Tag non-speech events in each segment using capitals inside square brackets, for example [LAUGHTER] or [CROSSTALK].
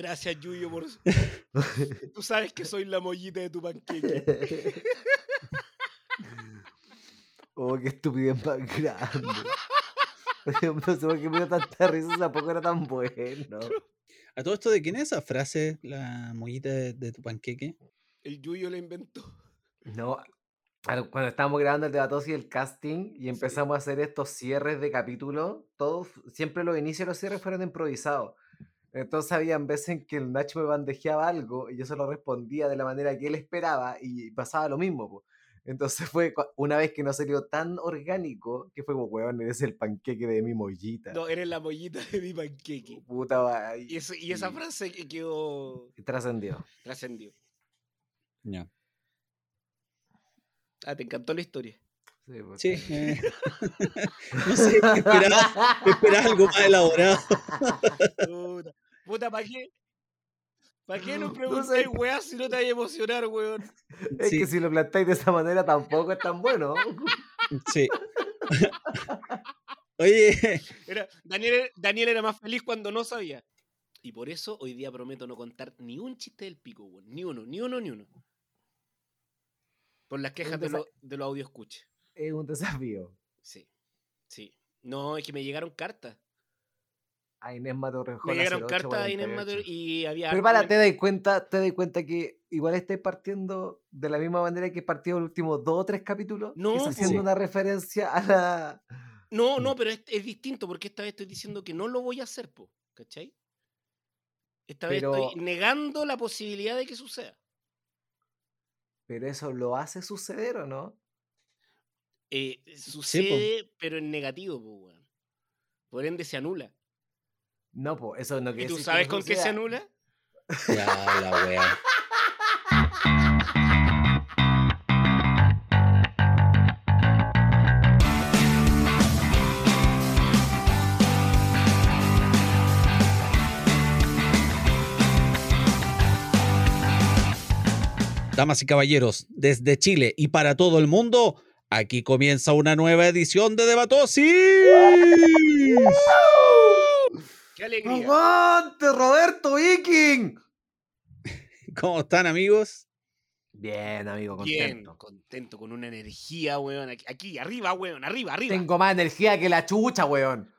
Gracias, Yuyo, por. [LAUGHS] Tú sabes que soy la mollita de tu panqueque. oh, qué estupidez más grande. No sé por qué me dio tanta risa, tampoco era tan bueno. ¿A todo esto de quién es esa frase, la mollita de, de tu panqueque? El Yuyo la inventó. No, cuando estábamos grabando el debate y el casting y empezamos a hacer estos cierres de capítulo, todos, siempre los inicios de los cierres fueron improvisados. Entonces habían veces en que el Nacho me bandejeaba algo y yo se lo respondía de la manera que él esperaba y pasaba lo mismo. po. Entonces fue una vez que no salió tan orgánico que fue como, weón, eres el panqueque de mi mollita. No, eres la mollita de mi panqueque. Puta, va, Y, eso- y esa frase que quedó. y trascendió. trascendió. Ya. Ah, te encantó la historia. Sí, pues. Sí. eh, [LAUGHS] no sé, esperaba, esperaba algo más elaborado. [LAUGHS] Puta, puta ¿para qué? ¿Para qué nos No preguntáis, sé. weá, si no te vas a emocionar, weón? Es Sí. que si lo plantáis de esa manera tampoco es tan bueno. Sí. [LAUGHS] Oye, Era, Daniel, Daniel era más feliz cuando no sabía. Y por eso hoy día prometo no contar ni un chiste del pico, weón. Ni uno, ni uno, ni uno. Por las quejas de, lo- de los audio escucha. Es un desafío. Sí, sí. No, es que me llegaron cartas. A Inés Mateo Me llegaron cartas a Inés Mateo y había. Pero para, te das cuenta, te das cuenta que igual estáis partiendo de la misma manera que partido los últimos dos o tres capítulos. No, que está po. haciendo Sí. una referencia a la. No, no, pero es, es distinto porque esta vez estoy diciendo que no lo voy a hacer, po, ¿cachai? Esta vez estoy negando la posibilidad de que suceda. Pero eso lo hace suceder o no? Eh, sucede, pero en negativo, po, weón. Por ende se anula. No, pues eso no ¿Y quiere tú decir que sabes no con qué se anula? ya la wea. Damas y caballeros, desde Chile y para todo el mundo, aquí comienza una nueva edición de Debatosis. ¡Qué alegría! ¡Aguante, Roberto Viking! [LAUGHS] ¿Cómo están, amigos? Bien, amigo, Bien, contento. contento, con una energía, weón. Aquí, aquí, arriba, weón, arriba, arriba. Tengo más energía que la chucha, weón.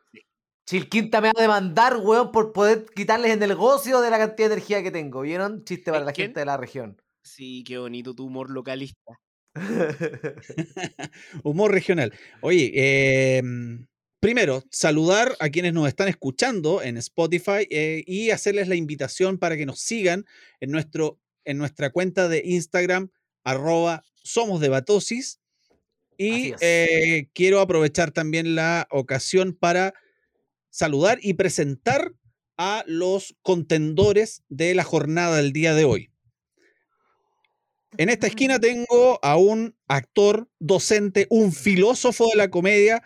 Chilquinta me va a demandar, weón, por poder quitarles el negocio de la cantidad de energía que tengo. ¿Vieron? Chiste para la ¿Quién? gente de la región. Sí, qué bonito tu humor localista. [LAUGHS] Humor regional. Oye, eh, primero, saludar a quienes nos están escuchando en Spotify eh, y hacerles la invitación para que nos sigan en, nuestro, en nuestra cuenta de Instagram, arroba somos debatosis. Y eh, quiero aprovechar también la ocasión para saludar y presentar a los contendores de la jornada del día de hoy. En esta esquina tengo a un actor, docente, un filósofo de la comedia,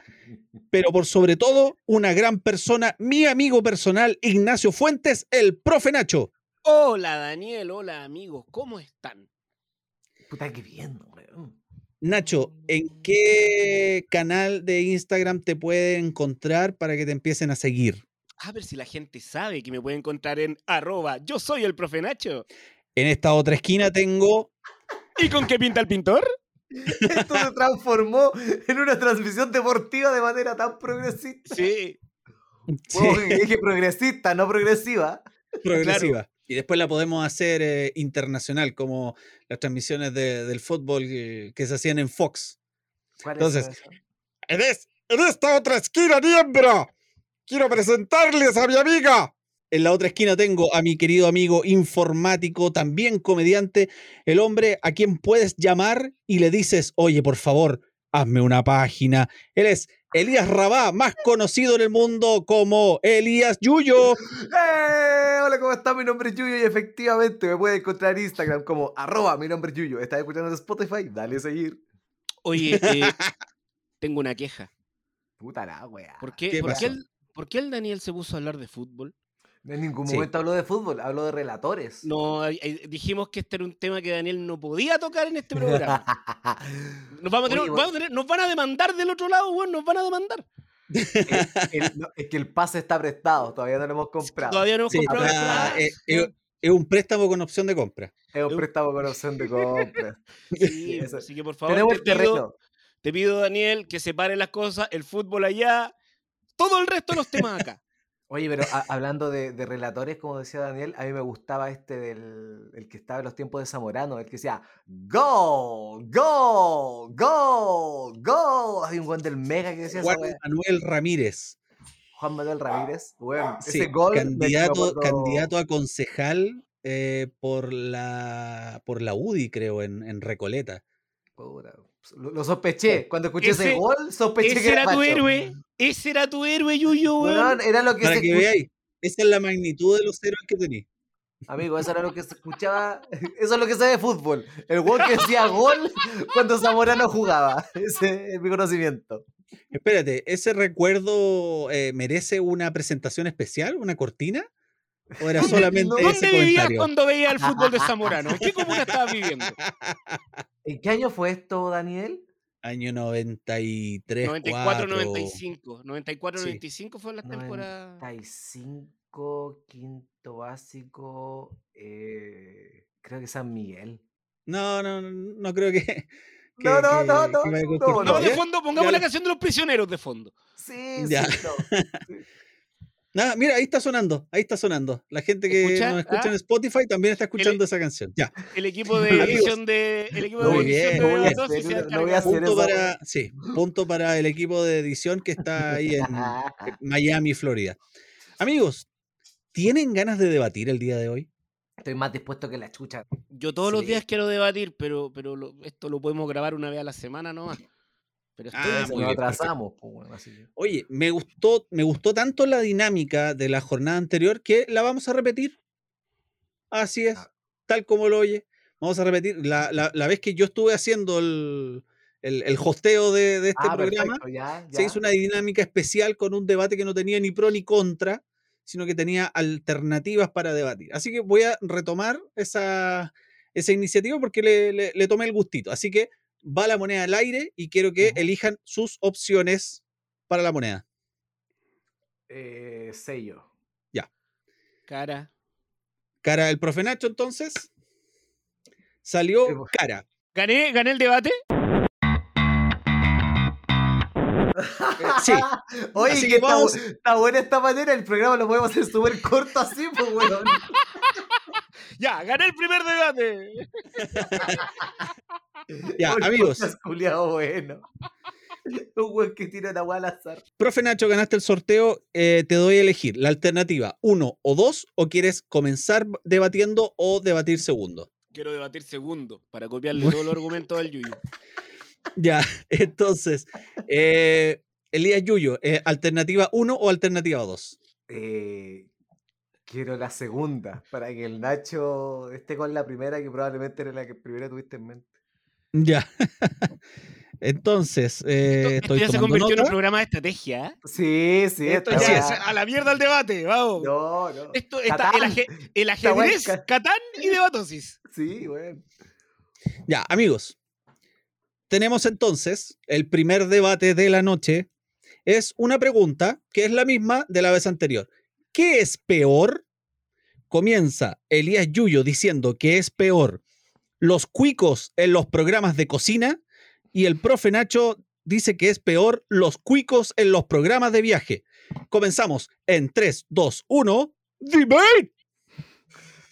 pero por sobre todo una gran persona, mi amigo personal, Ignacio Fuentes, el profe Nacho. Hola, Daniel, hola, amigos, ¿cómo están? Puta que bien, weón. Nacho, ¿en qué canal de Instagram te pueden encontrar para que te empiecen a seguir? A ver si la gente sabe que me puede encontrar en arroba yo soy el profe Nacho. En esta otra esquina tengo ¿Y con qué pinta el pintor? Esto se transformó en una transmisión deportiva de manera tan progresista. Sí, Sí, dije progresista, no progresiva. progresiva. Y después la podemos hacer eh, internacional, como las transmisiones de- del fútbol que, que se hacían en Fox. ¿Cuál Entonces, eso? En, es- en esta otra esquina, miembro, quiero presentarles a mi amiga. En la otra esquina tengo a mi querido amigo informático, también comediante, el hombre a quien puedes llamar y le dices, oye, por favor, hazme una página. Él es Elías Rabá, más conocido en el mundo como Elías Yuyo. ¡Eh! Hola, ¿cómo está? Mi nombre es Yuyo y efectivamente me puede encontrar en Instagram como arroba mi nombre es Yuyo. ¿Estás escuchando en Spotify? Dale a seguir. Oye, eh, [LAUGHS] tengo una queja. Puta la wea. ¿Por qué, ¿Qué por, qué el, por qué el Daniel se puso a hablar de fútbol? En ningún Sí. momento hablo de fútbol, hablo de relatores. No, dijimos que este era un tema que Daniel no podía tocar en este programa. [LAUGHS] Nos, vamos a tener- Oye, vamos a tener- nos van a demandar del otro lado, weón, nos van a demandar. El- no, es que el pase está prestado, todavía no lo hemos comprado. Todavía no hemos Sí, comprado. eh, eh, es un préstamo con opción de compra. Es un préstamo con opción de compra. [LAUGHS] Sí, eso. así que por favor, Tenemos te el pido, terreno. te pido, Daniel, que separe las cosas, el fútbol allá, todo el resto de los temas acá. Oye, pero a- hablando de, de relatores, como decía Daniel, a mí me gustaba este del el que estaba en los tiempos de Zamorano, el que decía ¡Go! ¡Go! ¡Go! ¡Go! Hay un gol del Mega que decía Juan. Manuel Ramírez. Juan Manuel Ramírez. Bueno, Sí, ese gol. me candidato, candidato a concejal eh, por la por la UDI, creo, en, en Recoleta. Puta, Lo, lo sospeché. Cuando escuché ese, Ese- gol, sospeché Ese que era era tu macho. héroe, ese era tu héroe, Yuyo, weón. Era lo que Para se que escuch- veáis, esa es la magnitud de los héroes que tenéis. Amigo, eso era lo que se escuchaba. [LAUGHS] Eso es lo que se ve de fútbol. El gol que decía gol cuando Zamorano jugaba. [LAUGHS] Ese es mi conocimiento. Espérate, ¿ese recuerdo eh, merece una presentación especial, una cortina? ¿O era solamente no, ese ¿Dónde vivías comentario? cuando veías el fútbol de Zamorano? ¿En qué [LAUGHS] comuna estabas viviendo? ¿En qué año fue esto, Daniel? Año 93, 94, 4. 95. 94, Sí. 95 fue la temporada. 95, quinto básico. eh, creo que San Miguel. No, no, no, no creo que. [LAUGHS] que- No, no, que- no, no, que no, cortina. No, de fondo, pongamos Ya la canción de los prisioneros de fondo. Sí, Ya. sí, no. [LAUGHS] Nada, mira, ahí está sonando, ahí está sonando. La gente que ¿Escucha? nos escucha ¿Ah? en Spotify también está escuchando esa canción. Ya, El equipo de edición de. El equipo de Muy edición bien, de muy bien. Dosis se No voy a hacer punto eso. para, sí, punto para el equipo de edición que está ahí en Miami, Florida. Amigos, ¿tienen ganas de debatir el día de hoy? Estoy más dispuesto que la chucha. Yo todos los días quiero debatir, pero, pero lo- esto lo podemos grabar una vez a la semana nomás. Pero Ah, muy atrasamos. pues, bueno, así que- Oye, me gustó, me gustó tanto la dinámica de la jornada anterior que la vamos a repetir. Así es, Ah. tal como lo oye. Vamos a repetir. La, la- la vez que yo estuve haciendo el, el, el hosteo de, de este Ah, programa, perfecto, ya, se hizo una dinámica especial con un debate que no tenía ni pro ni contra, sino que tenía alternativas para debatir. Así que voy a retomar esa, esa iniciativa porque le, le- le tomé el gustito. Así que va la moneda al aire y quiero que elijan sus opciones para la moneda. Eh, sello. Cara. Cara del profe Nacho, entonces. Salió pues. cara. ¿Gané, ¿Gané el debate? sí. [LAUGHS] Oye, Así que que está, está buena esta manera. El programa lo podemos hacer súper corto así, [LAUGHS] pues, weón. Ya, gané el primer debate. [LAUGHS] [LAUGHS] Ya, Oye, [LAUGHS] amigos. culiao bueno. [LAUGHS] Un weón que tira una al azar. Profe Nacho, ganaste el sorteo. eh, te doy a elegir la alternativa uno o dos, o quieres comenzar debatiendo o debatir segundo. Quiero debatir segundo para copiarle todos los argumentos del Yuyo. Ya, entonces, eh, Elías Yuyo, eh, alternativa 1 o alternativa 2. Eh, quiero la segunda, para que el Nacho esté con la primera, que probablemente era la que primero tuviste en mente. Ya. [LAUGHS] Entonces, eh, Esto, esto estoy ya se convirtió en un programa de estrategia. ¿eh? Sí, sí, Esto ya, weá- a la mierda el debate, vamos. No, no. Esto está el, Catán. aje- el ajedrez, es ca- Catán y debatosis. Sí, weón. Ya, amigos. Tenemos entonces el primer debate de la noche. Es una pregunta que es la misma de la vez anterior. ¿Qué es peor? Comienza Elías Yuyo diciendo que es peor los cuicos en los programas de cocina y el profe Nacho dice que es peor los cuicos en los programas de viaje. Comenzamos en 3, 2, 1. ¡Debate!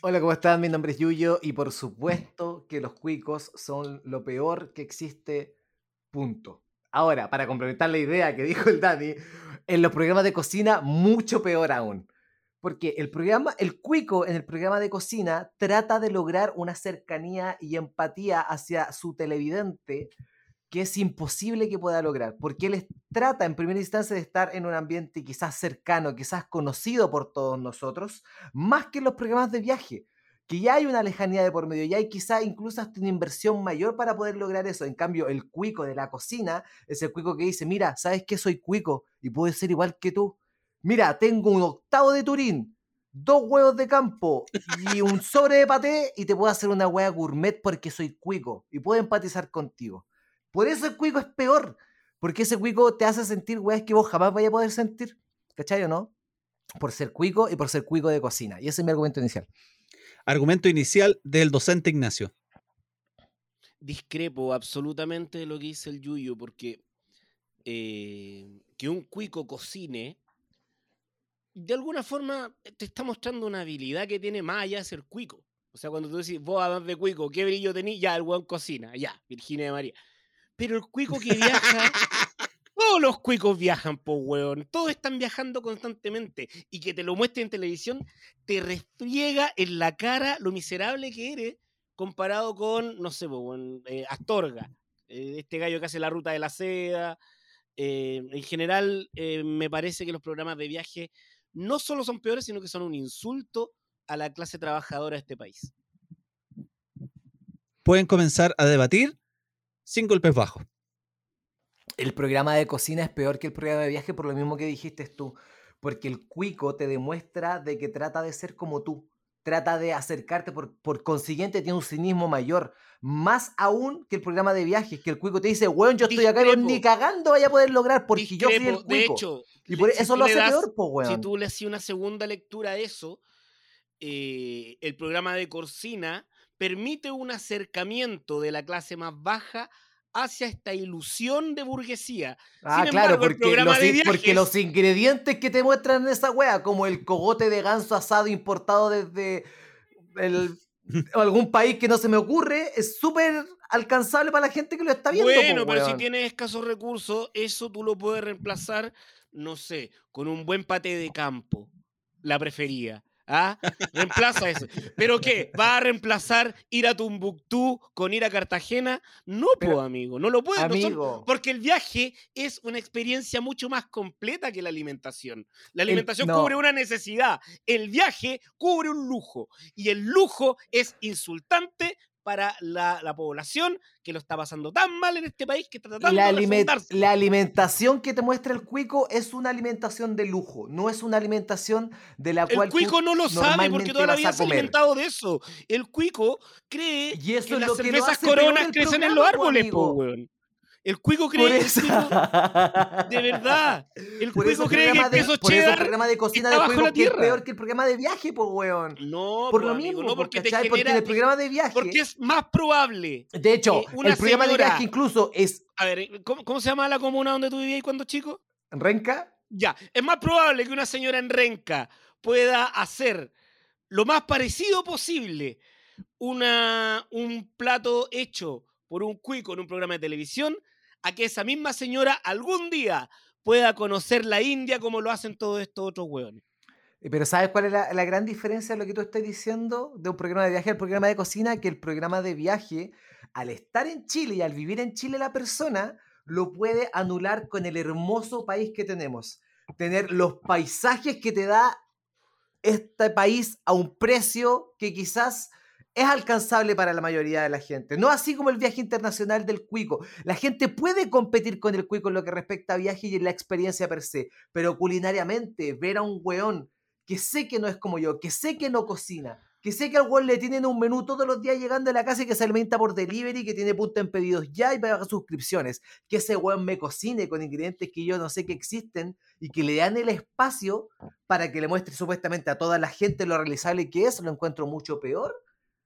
Hola, ¿cómo están? Mi nombre es Yuyo y por supuesto que los cuicos son lo peor que existe, punto. Ahora, para complementar la idea que dijo el Dani, en los programas de cocina mucho peor aún. Porque el programa, el cuico en el programa de cocina trata de lograr una cercanía y empatía hacia su televidente que es imposible que pueda lograr, porque él trata en primera instancia de estar en un ambiente quizás cercano, quizás conocido por todos nosotros, más que en los programas de viaje, que ya hay una lejanía de por medio, ya hay quizás incluso hasta una inversión mayor para poder lograr eso. En cambio, el cuico de la cocina es el cuico que dice, mira, ¿sabes qué? Soy cuico y puedo ser igual que tú. Mira, tengo un octavo de Turín, dos huevos de campo y [LAUGHS] un sobre de paté y te puedo hacer una hueá gourmet porque soy cuico y puedo empatizar contigo. Por eso el cuico es peor. Porque ese cuico te hace sentir weas que vos jamás vaya a poder sentir. ¿Cachai o no? Por ser cuico y por ser cuico de cocina. Y ese es mi argumento inicial. Argumento inicial del docente Ignacio. Discrepo absolutamente de lo que dice el Yuyo, porque eh, que un cuico cocine, de alguna forma te está mostrando una habilidad que tiene más allá de ser cuico. O sea, cuando tú decís, vos además de cuico, ¿qué brillo tenés? Ya, el weón cocina, ya, Virginia de María. Pero el cuico que viaja, [LAUGHS] todos los cuicos viajan, po weón. Todos están viajando constantemente. Y que te lo muestren en televisión, te refriega en la cara lo miserable que eres comparado con, no sé, po, weón, eh, Astorga. eh, este gallo que hace la ruta de la seda. Eh, en general, eh, me parece que los programas de viaje no solo son peores, sino que son un insulto a la clase trabajadora de este país. Pueden comenzar a debatir sin golpes bajos. El programa de cocina es peor que el programa de viaje por lo mismo que dijiste tú. Porque el cuico te demuestra de que trata de ser como tú. Trata de acercarte, por, por consiguiente tiene un cinismo mayor. Más aún que el programa de viajes, que el cuico te dice, weón, yo estoy acá y vos ni cagando vaya a poder lograr porque yo soy el Discrepo. De cuico. hecho, y por si eso lo hace das- peor, pues, weón. Si tú le hacías una segunda lectura a eso, eh, el programa de Corsina permite un acercamiento de la clase más baja hacia esta ilusión de burguesía. Ah, Sin claro, embargo, porque los, de in- porque viajes- los ingredientes que te muestran en esa wea, como el cogote de ganso asado importado desde el- algún país que no se me ocurre, es súper alcanzable para la gente que lo está viendo. Bueno, pero si tienes escasos recursos, eso tú lo puedes reemplazar, no sé, con un buen pate de campo. La prefería. ¿Ah? Reemplaza eso. ¿Pero qué? ¿Va a reemplazar ir a Tumbuctú con ir a Cartagena? No, Pero, po, amigo. No lo puedes. no son- Amigo, porque el viaje es una experiencia mucho más completa que la alimentación. La El- alimentación no. cubre una necesidad. El viaje cubre un lujo. Y el lujo es insultante para la, la población que lo está pasando tan mal en este país que está tratando la, de alime- refundarse. la alimentación que te muestra el cuico es una alimentación de lujo, no es una alimentación de la cual El cuico no lo sabe porque toda la vida se ha alimentado de eso. El cuico cree Y eso que es las lo cervezas coronas crecen en los árboles, po, weón. El cuico cree, el eso, cuico- [LAUGHS] de verdad, el por cuico cree que el de, eso el programa de cocina está de bajo cuico que es peor que el programa de viaje, pues, weón. No, Por po, lo amigo, mismo, no po, porque te ¿cachai? Porque en genera, el programa de viaje, porque es más probable. de hecho, que una el programa de viaje incluso es A ver, ¿cómo, cómo se llama la comuna donde tú vivías cuando chico? Renca, Ya, es más probable que una señora en Renca pueda hacer lo más parecido posible una, un plato hecho por un cuico en un programa de televisión a que esa misma señora algún día pueda conocer la India como lo hacen todos estos otros hueones. Pero ¿sabes cuál es la, la gran diferencia de lo que tú estás diciendo de un programa de viaje al programa de cocina? Que el programa de viaje, al estar en Chile y al vivir en Chile la persona, lo puede anular con el hermoso país que tenemos. Tener los paisajes que te da este país a un precio que quizás es alcanzable para la mayoría de la gente. No así como el viaje internacional del cuico. La gente puede competir con el cuico en lo que respecta a viaje y en la experiencia per se, pero culinariamente ver a un weón que sé que no es como yo, que sé que no cocina, que sé que al weón le tienen un menú todos los días llegando a la casa y que se alimenta por delivery, que tiene punto en pedidos ya y paga suscripciones, que ese weón me cocine con ingredientes que yo no sé que existen y que le dan el espacio para que le muestre supuestamente a toda la gente lo realizable que es, lo encuentro mucho peor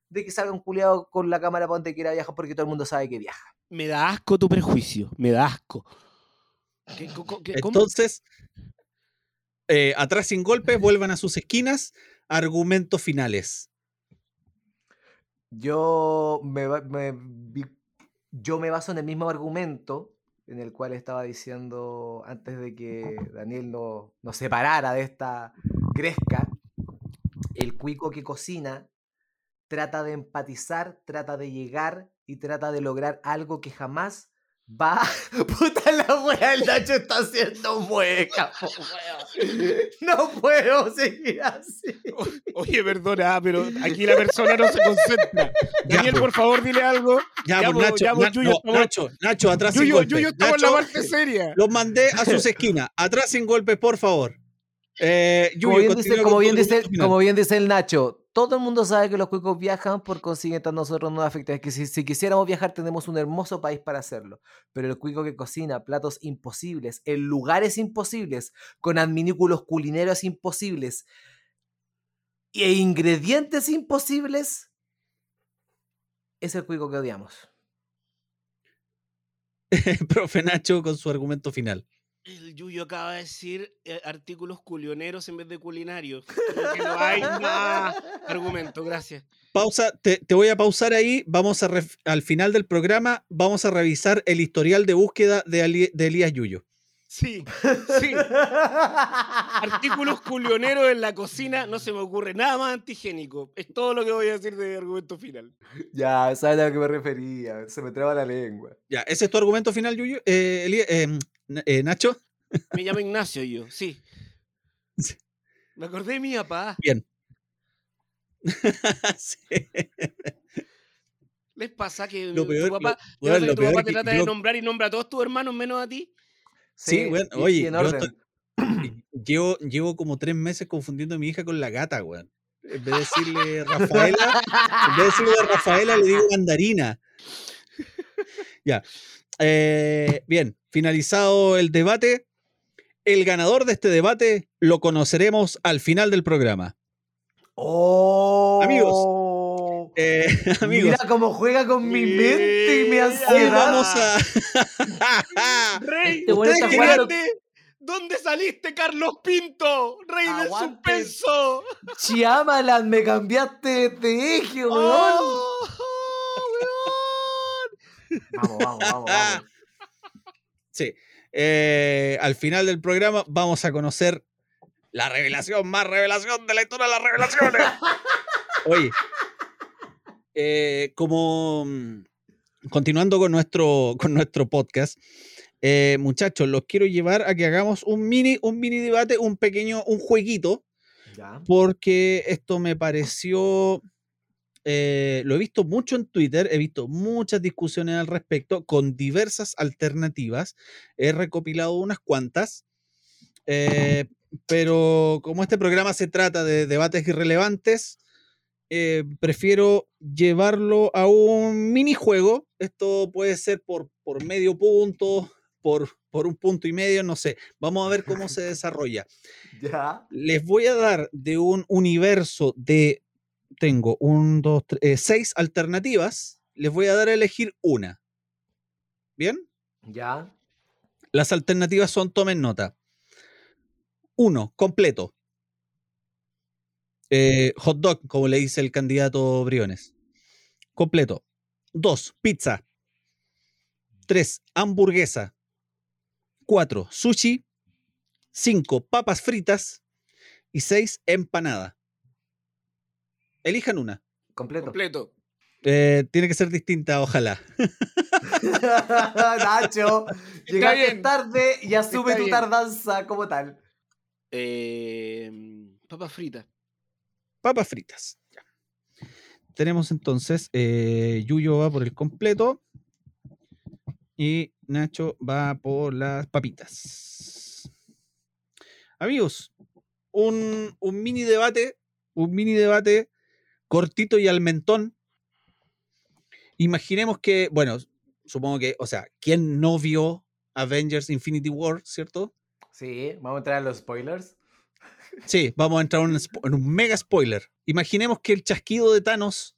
de que salga un culiado con la cámara para donde quiera viajar porque todo el mundo sabe que viaja. Me da asco tu prejuicio, me da asco. ¿Qué- co- co- qué- cómo? Entonces, eh, atrás sin golpes, vuelvan a sus esquinas. Argumentos finales. Yo me, me yo me baso en el mismo argumento en el cual estaba diciendo antes de que Daniel no- nos separara de esta gresca. El cuico que cocina trata de empatizar, trata de llegar y trata de lograr algo que jamás va. [LAUGHS] Puta la wea, el Nacho está haciendo mueca, po. [LAUGHS] [LAUGHS] No puedo seguir así. Oye, perdona, pero aquí la persona no se concentra. Daniel, por favor, dile algo. Ya, pues, Nacho, ya, Na- Yuyo, no, estamos- Nacho, Nacho, atrás sin Yuyo, golpes. Yuyo, estamos en la Nacho, parte seria. Los mandé a sus esquinas. Atrás sin golpes, por favor. Eh, Como bien, dice, con como, tu bien dice, argumento final. como bien dice el Nacho, todo el mundo sabe que los cuicos viajan, por consiguiente a nosotros no nos afecta. Es que si, si quisiéramos viajar tenemos un hermoso país para hacerlo. Pero el cuico que cocina platos imposibles, en lugares imposibles, con adminículos culineros imposibles e ingredientes imposibles, es el cuico que odiamos. [LAUGHS] Profe Nacho con su argumento final. El Yuyo acaba de decir eh, artículos culioneros en vez de culinarios. Creo que no hay [LAUGHS] más argumento, gracias. Pausa, te, te voy a pausar ahí. Vamos a ref- al final del programa, vamos a revisar el historial de búsqueda de, Ali- de Elías Yuyo. Sí, sí. Artículos culioneros en la cocina, no se me ocurre nada más antigénico. Es todo lo que voy a decir de argumento final. ya, sabes a lo que me refería. Se me traba la lengua. Ya, ese es tu argumento final, Yuyo. Eh, eh, N- eh, Nacho. Me llamo Ignacio yo, sí. Sí. Me acordé de mi papá. Bien. [LAUGHS] Sí. ¿Les pasa que Lo tu papá, lo- bueno, lo tu peor papá te que trata de nombrar y nombra a todos tus hermanos menos a ti? Sí, bueno, y- y oye, en yo orden. estoy- [CLEARS THROAT] llevo, llevo como tres meses confundiendo a mi hija con la gata, weón. En vez de decirle Rafaela, en vez de decirle Rafaela, le digo mandarina. Ya. Eh, bien, finalizado el debate. El ganador de este debate lo conoceremos al final del programa. ¡Oh! Eh, [LAUGHS] amigos, Mira cómo juega con mi mente y mi ansiedad. vamos a. [LAUGHS] ¡Rey! Este está jugando- ¿Dónde, ¿Dónde saliste, Carlos Pinto? ¡Rey del suspenso! Chiamalan, me cambiaste de eje, weón. ¡Oh, weón! Vamos, vamos, vamos, vamos. [LAUGHS] Sí. Eh, al final del programa vamos a conocer la revelación más revelación de la historia de las revelaciones. Oye, eh, como mm, continuando con nuestro, con nuestro podcast, eh, muchachos, los quiero llevar a que hagamos un mini, un mini debate, un pequeño, un jueguito, Ya. porque esto me pareció, eh, lo he visto mucho en Twitter, he visto muchas discusiones al respecto con diversas alternativas, he recopilado unas cuantas, eh, pero como este programa se trata de debates irrelevantes, eh, prefiero llevarlo a un minijuego, esto puede ser por, por medio punto, por, por un punto y medio, no sé, vamos a ver cómo se [LAUGHS] desarrolla Ya. les voy a dar de un universo de, tengo un, dos, tres, eh, seis alternativas, les voy a dar a elegir una. ¿Bien? Ya. Las alternativas son, tomen nota. Uno, completo. Eh, hot dog, como le dice el candidato Briones. Completo. Dos, pizza. Tres, hamburguesa. Cuatro, sushi. Cinco, papas fritas. Y seis, empanada. Elijan una. Completo. Completo. Eh, tiene que ser distinta, ojalá. [LAUGHS] Nacho, llegaste bien. tarde y asume Está tu bien. tardanza como tal. Eh, papas fritas. Papas fritas. Tenemos entonces, eh, Yuyo va por el completo y Nacho va por las papitas. Amigos, un, un mini debate, un mini debate cortito y al mentón. Imaginemos que, bueno, supongo que, o sea, ¿quién no vio Avengers Infinity War, cierto? Sí, vamos a entrar en los spoilers. Sí, vamos a entrar en un, spo- en un mega spoiler. Imaginemos que el chasquido de Thanos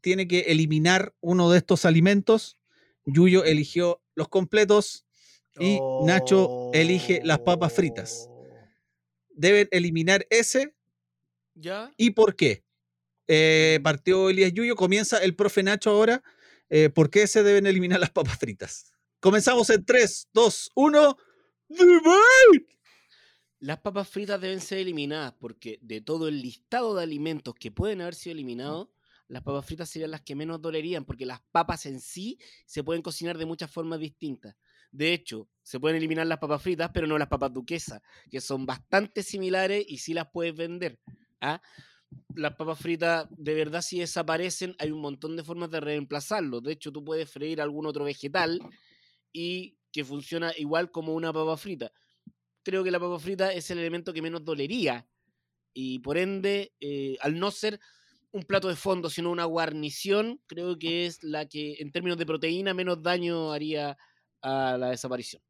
tiene que eliminar uno de estos alimentos. Yuyo eligió los completos y Nacho elige las papas fritas. Oh. Deben eliminar ese ¿Ya? y por qué. Eh, partió Elías Yuyo, comienza el profe Nacho ahora. Eh, ¿Por qué se deben eliminar las papas fritas? Comenzamos en 3, 2, 1. ¡Debate! Las papas fritas deben ser eliminadas porque de todo el listado de alimentos que pueden haber sido eliminados, las papas fritas serían las que menos dolerían porque las papas en sí se pueden cocinar de muchas formas distintas. De hecho, se pueden eliminar las papas fritas, pero no las papas duquesas, que son bastante similares y sí las puedes vender. ¿ah? Las papas fritas, de verdad, si desaparecen, hay un montón de formas de reemplazarlos. De hecho, tú puedes freír algún otro vegetal y que funciona igual como una papa frita creo que la papa frita es el elemento que menos dolería. Y por ende, eh, al no ser un plato de fondo, sino una guarnición, creo que es la que en términos de proteína menos daño haría a la desaparición.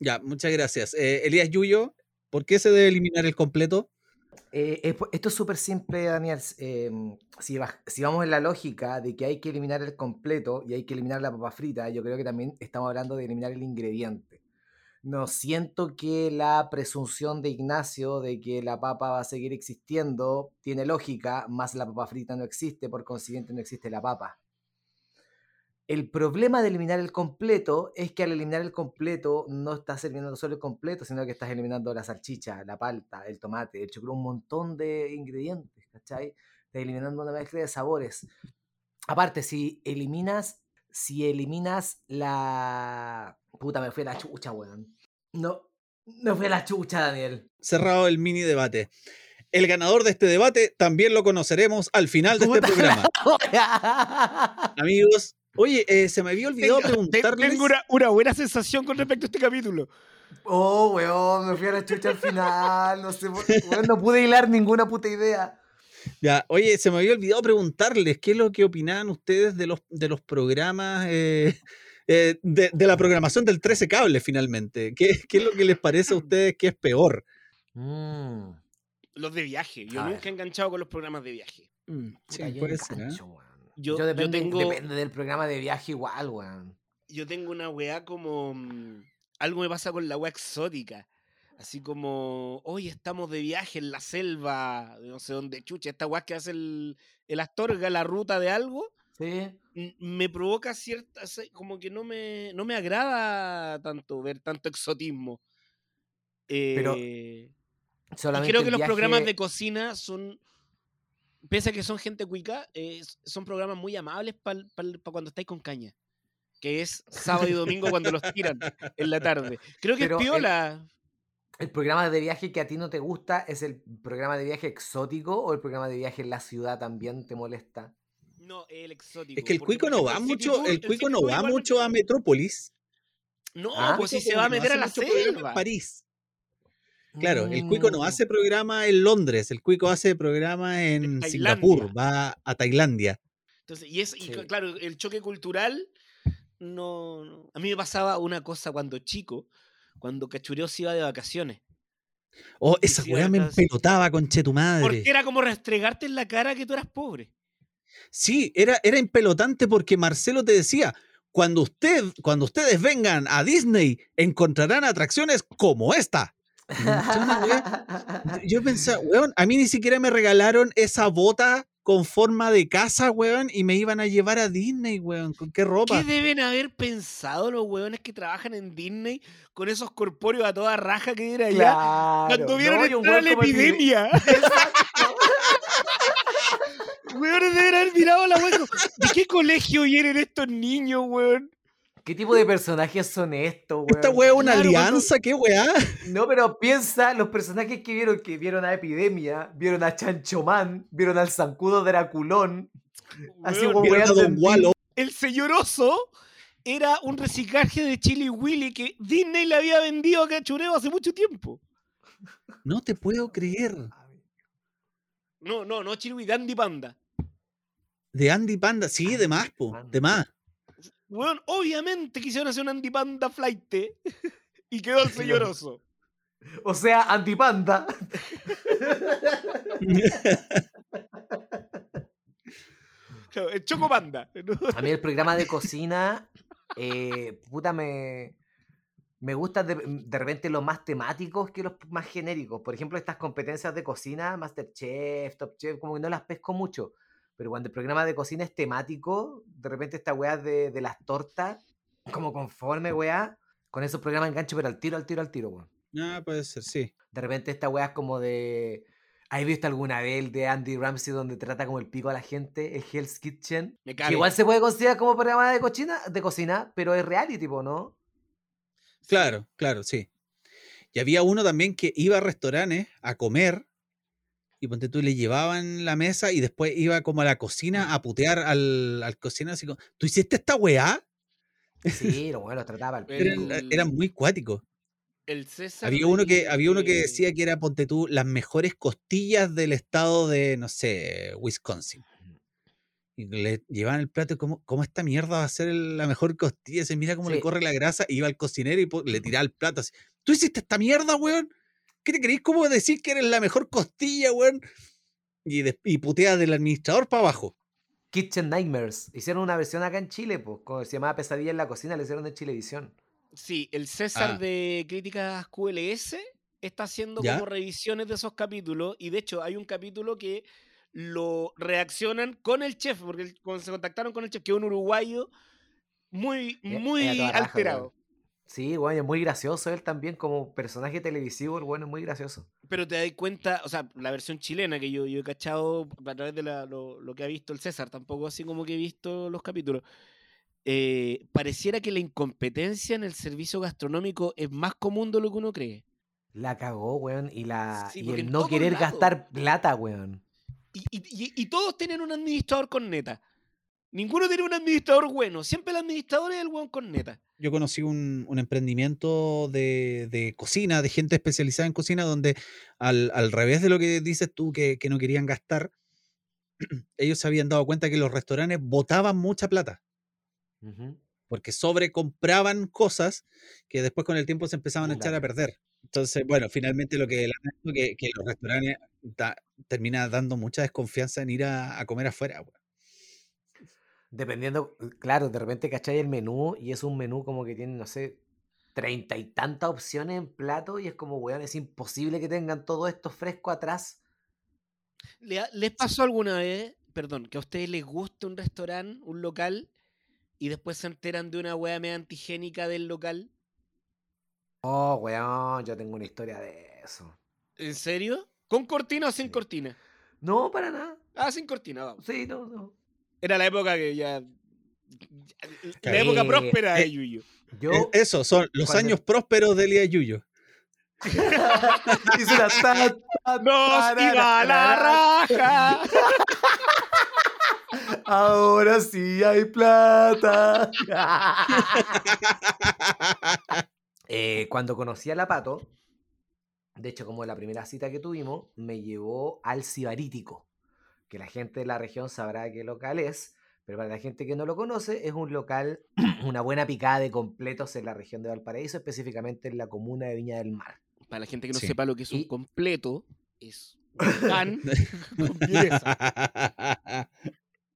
Ya, muchas gracias. Eh, Elías Yuyo, ¿por qué se debe eliminar el completo? Eh, esto es súper simple, Daniel. em, si vamos en la lógica de que hay que eliminar el completo y hay que eliminar la papa frita, yo creo que también estamos hablando de eliminar el ingrediente. No siento que la presunción de Ignacio de que la papa va a seguir existiendo tiene lógica, más la papa frita no existe, por consiguiente no existe la papa. El problema de eliminar el completo es que al eliminar el completo no estás eliminando solo el completo, sino que estás eliminando la salchicha, la palta, el tomate, el chucrut, un montón de ingredientes, ¿cachai? Estás eliminando una mezcla de sabores. Aparte, si eliminas, si eliminas la... Puta, me fue la chucha, weón. No, no fue la chucha, Daniel. Cerrado el mini debate. El ganador de este debate también lo conoceremos al final de este [LAUGHS] programa. Amigos, oye, eh, se me había olvidado Tengo, te- preguntarles. tengo una, una buena sensación con respecto a este capítulo. Oh, weón, me fui a la chucha al final. No sé, weón, no pude hilar ninguna puta idea. Ya, oye, se me había olvidado preguntarles qué es lo que opinaban ustedes de los, de los programas, eh, [LAUGHS] eh, de, de la programación del 13 cable finalmente. ¿Qué, qué es lo que les parece a ustedes que es peor? Mm, Los de viaje. Yo A nunca ver. he enganchado con los programas de viaje. Mm, sí, puta, yo puede ser, ¿eh? engancho, weón. Yo- Yo, yo depende, tengo- depende del programa de viaje igual, weón. Yo tengo una weá como. mm, Algo me pasa con la weá exótica. Así como, hoy estamos de viaje en la selva, no sé dónde, chucha, esta weá que hace el, el Astorga, la ruta de algo, Sí. me provoca cierta, como que no me, no me agrada tanto ver tanto exotismo. Pero Eh, Solamente creo que los programas de cocina son, pese a que son gente cuica, eh, son programas muy amables para cuando estáis con caña. Que es sábado y domingo cuando los tiran en la tarde. Creo que Pero es piola. ¿El programa de viaje que a ti no te gusta es el programa de viaje exótico o el programa de viaje en la ciudad también te molesta? No, el exótico. Es que el cuico no va mucho, Tour- el cuico no va mucho a Metrópolis. No, Ah, pues si se va a no meter a la programa en selva. París. Claro, el cuico no Mm. hace programa en Londres, el cuico hace programa en Singapur, va a Tailandia. Entonces, y es, y Sí. claro, el choque cultural, no, no- A mí me pasaba una cosa cuando chico, cuando Cachureo se iba de vacaciones. Oh, esa weá me empelotaba, conche tu madre. Porque era como restregarte en la cara que tú eras pobre. Sí, era, era impelotante porque Marcelo te decía, cuando, usted, cuando ustedes vengan a Disney, encontrarán atracciones como esta. [LAUGHS] Yo pensaba, weón, a mí ni siquiera me regalaron esa bota con forma de casa, weón, y me iban a llevar a Disney, weón. ¿Con qué ropa? ¿Qué deben haber pensado los hueones que trabajan en Disney con esos corpóreos a toda raja que era allá? Claro. Cuando vieron no, entrar la weón epidemia. [LAUGHS] [LAUGHS] Weones deben haber mirado la weón. ¿De qué colegio vienen estos niños, weón? ¿Qué tipo de personajes son estos, weón? Esta weá es una Claro, cuando- alianza, qué weá. No, pero piensa los personajes que vieron, que vieron a Epidemia, vieron a Chanchomán, vieron al Zancudo Draculón. Así Weón, como Vieron a weando Don en Wallo. El señor Oso era un reciclaje de Chili Willy que Disney le había vendido a Cachureo hace mucho tiempo. No te puedo creer. No, no, no Chili Willy, Dandy Panda. De Andy Panda, sí, de más, po, de más. Weón, obviamente quisieron hacer un Andy Panda flight y quedó el [LAUGHS] señor Oso. O sea, Antipanda. Claro, El Choco Panda. ¿no? [LAUGHS] A mí el programa de cocina, eh, puta, me, me gusta de, de repente los más temáticos que los más genéricos. Por ejemplo, estas competencias de cocina, Masterchef, Top Chef, como que no las pesco mucho. Pero cuando el programa de cocina es temático, de repente esta weá de, de las tortas, como conforme, weá, con esos programas engancho, pero al tiro, al tiro, al tiro, weón. Ah, puede ser, sí. De repente esta weá es como de... ¿Has visto alguna vez el de Andy Ramsey donde trata como el pico a la gente, el Hell's Kitchen? Me Que igual se puede considerar como programa de cocina, de cocina, pero es reality, tipo, ¿no? Claro, claro, sí. Y había uno también que iba a restaurantes a comer y ponte tú le llevaban la mesa y después iba como a la cocina a putear al, al cocinero así como, ¿tú hiciste esta weá? [LAUGHS] Sí, lo bueno, lo trataba El-. Eran, eran muy cuáticos. El César Había uno que, había uno que de- decía que era, ponte tú, las mejores costillas del estado de, no sé, Wisconsin. Y le llevaban el plato, y ¿cómo, cómo esta mierda va a ser el- la mejor costilla? Se mira cómo le corre la grasa, y iba al cocinero y le tiraba el plato así. ¿Tú hiciste esta mierda, weón? ¿Qué te creís? ¿Cómo decir que eres la mejor costilla, weón? Y, des- y putea del administrador para abajo. Kitchen Nightmares. Hicieron una versión acá en Chile, pues, como se llamaba Pesadilla en la cocina, le hicieron en Chilevisión. Sí, el César Ah. de Críticas QLS está haciendo ¿Ya? como revisiones de esos capítulos y de hecho hay un capítulo que lo reaccionan con el chef, porque el- cuando se contactaron con el chef, que es un uruguayo muy, Eh, muy raja, alterado. Sí, bueno, es muy gracioso él también como personaje televisivo, el bueno es muy gracioso. Pero te das cuenta, o sea, la versión chilena que yo, yo he cachado a través de la- lo, lo que ha visto el César, tampoco así como que he visto los capítulos. eh, pareciera que la incompetencia en el servicio gastronómico es más común de lo que uno cree. La cagó, weón, y, la, Sí, y el no querer gastar plata, weón. Y, y- y- y todos tienen un administrador con neta. Ninguno tiene un administrador bueno. Siempre el administrador es el weón con neta. Yo conocí un, un emprendimiento de, de cocina, de gente especializada en cocina, donde al, al revés de lo que dices tú, que, que no querían gastar, [CLEARS THROAT] ellos se habían dado cuenta que los restaurantes botaban mucha plata, porque sobrecompraban cosas que después con el tiempo se empezaban a echar a perder. Entonces, bueno, finalmente lo que, que, que los restaurantes da- termina dando mucha desconfianza en ir a, a comer afuera. Dependiendo, claro, de repente cachai el menú y es un menú como que tiene, no sé, treinta y tantas opciones en plato y es como, weón, es imposible que tengan todo esto fresco atrás. ¿Le ha- ¿Les pasó alguna vez, perdón, que a ustedes les guste un restaurante, un local, y después se enteran de una weá media antigénica del local? Oh, weón, yo tengo una historia de eso. ¿En serio? ¿Con cortina o sin Sí. cortina? No, para nada. Ah, sin cortina, vamos. Sí, no, no. Era la época que ya. La época Sí, próspera de eh, Yuyo. Yo E- Eso, son los cuando- años prósperos de Elías Yuyo. hice [LAUGHS] una ta- ta- [LAUGHS] ¡Nos iba a la raja! [LAUGHS] Ahora sí hay plata. Eh, cuando conocí a la Pato, de hecho, como la primera cita que tuvimos, me llevó al Cibarítico, que la gente de la región sabrá qué local es, pero para la gente que no lo conoce, es un local, [CLEARS THROAT] una buena picada de completos en la región de Valparaíso, específicamente en la comuna de Viña del Mar. Para la gente que no Sí. sepa lo que es un completo, es [LAUGHS] un pan [LAUGHS] con.